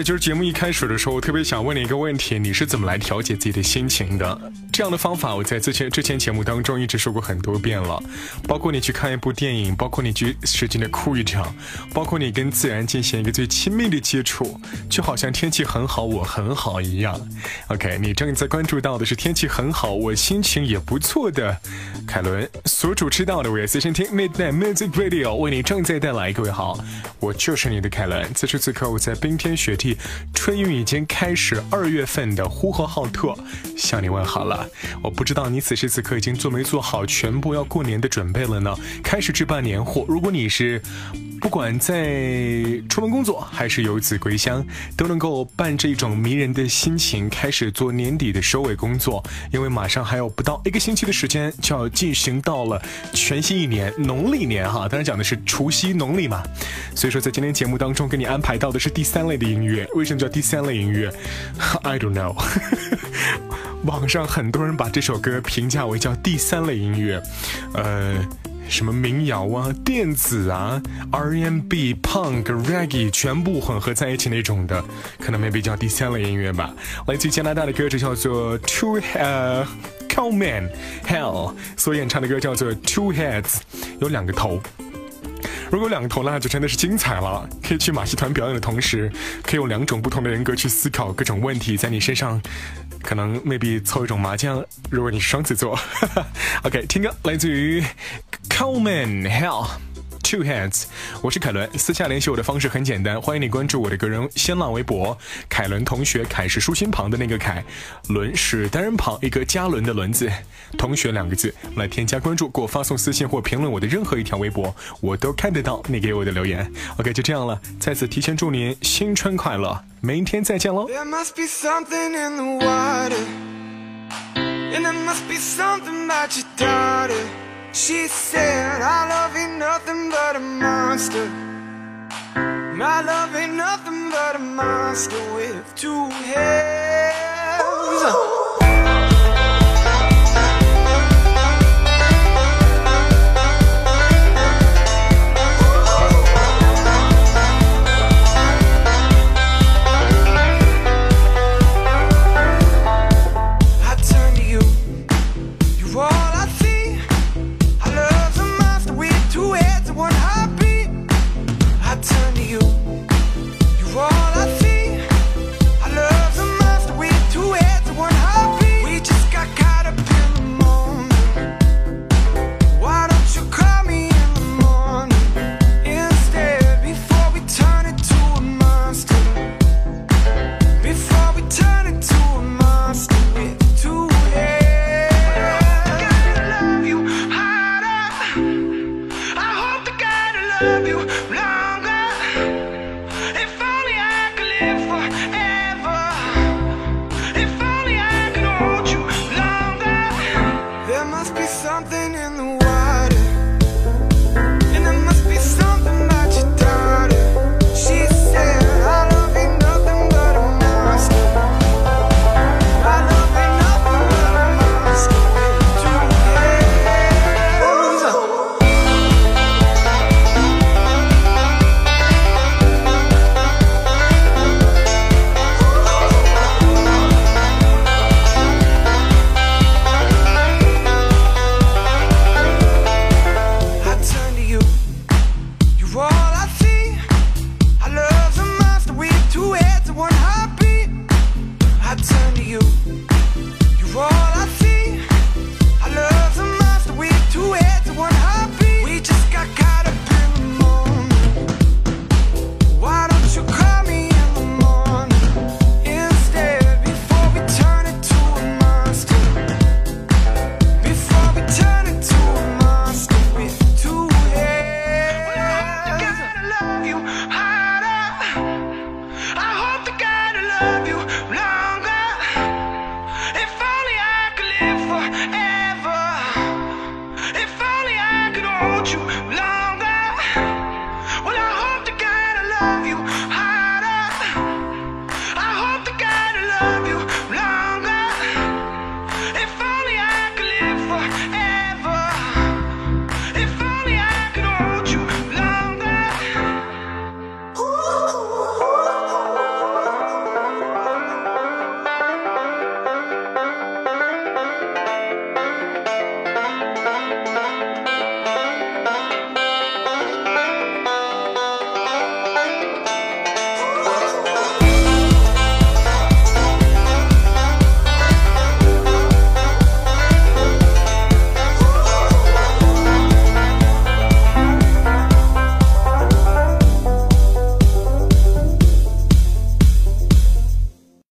在今儿节目一开始的时候，我特别想问你一个问题：你是怎么来调节自己的心情的？这样的方法，我在之前之前节目当中一直说过很多遍了。包括你去看一部电影，包括你去使劲的哭一场，包括你跟自然进行一个最亲密的接触，就好像天气很好，我很好一样。OK，你正在关注到的是天气很好，我心情也不错的凯伦所主持到的，我也随身听 Midnight Music Radio 为你正在带来。各位好，我就是你的凯伦。此时此刻，我在冰天雪地。春运已经开始，二月份的呼和浩特向你问好了。我不知道你此时此刻已经做没做好全部要过年的准备了呢？开始置办年货。如果你是。不管在出门工作还是游子归乡，都能够伴着一种迷人的心情开始做年底的收尾工作。因为马上还有不到一个星期的时间就要进行到了全新一年农历年哈，当然讲的是除夕农历嘛。所以说在今天节目当中给你安排到的是第三类的音乐。为什么叫第三类音乐？I don't know。网上很多人把这首歌评价为叫第三类音乐，呃。什么民谣啊、电子啊、R&B、Punk、Reggae 全部混合在一起那种的，可能 maybe 叫第三类音乐吧。来自加拿大的歌者叫做 Two 呃 Cowman Hell 所演唱的歌叫做 Two Heads，有两个头。如果两个头，那就真的是精彩了。可以去马戏团表演的同时，可以用两种不同的人格去思考各种问题，在你身上。可能 maybe 凑一种麻将，如果你是双子座。OK，听歌来自于 Coleman Hell Two Hands，我是凯伦。私下联系我的方式很简单，欢迎你关注我的个人新浪微博凯伦同学，凯是竖心旁的那个凯，伦是单人旁一个加伦的伦字，同学两个字来添加关注，给我发送私信或评论我的任何一条微博，我都看得到你给我的留言。OK，就这样了，再次提前祝您新春快乐。明天再见喽。There must be something in the water, and there must be something about you daughter. She said, I love ain't nothing but a monster. My love ain't nothing but a monster with two heads. forever.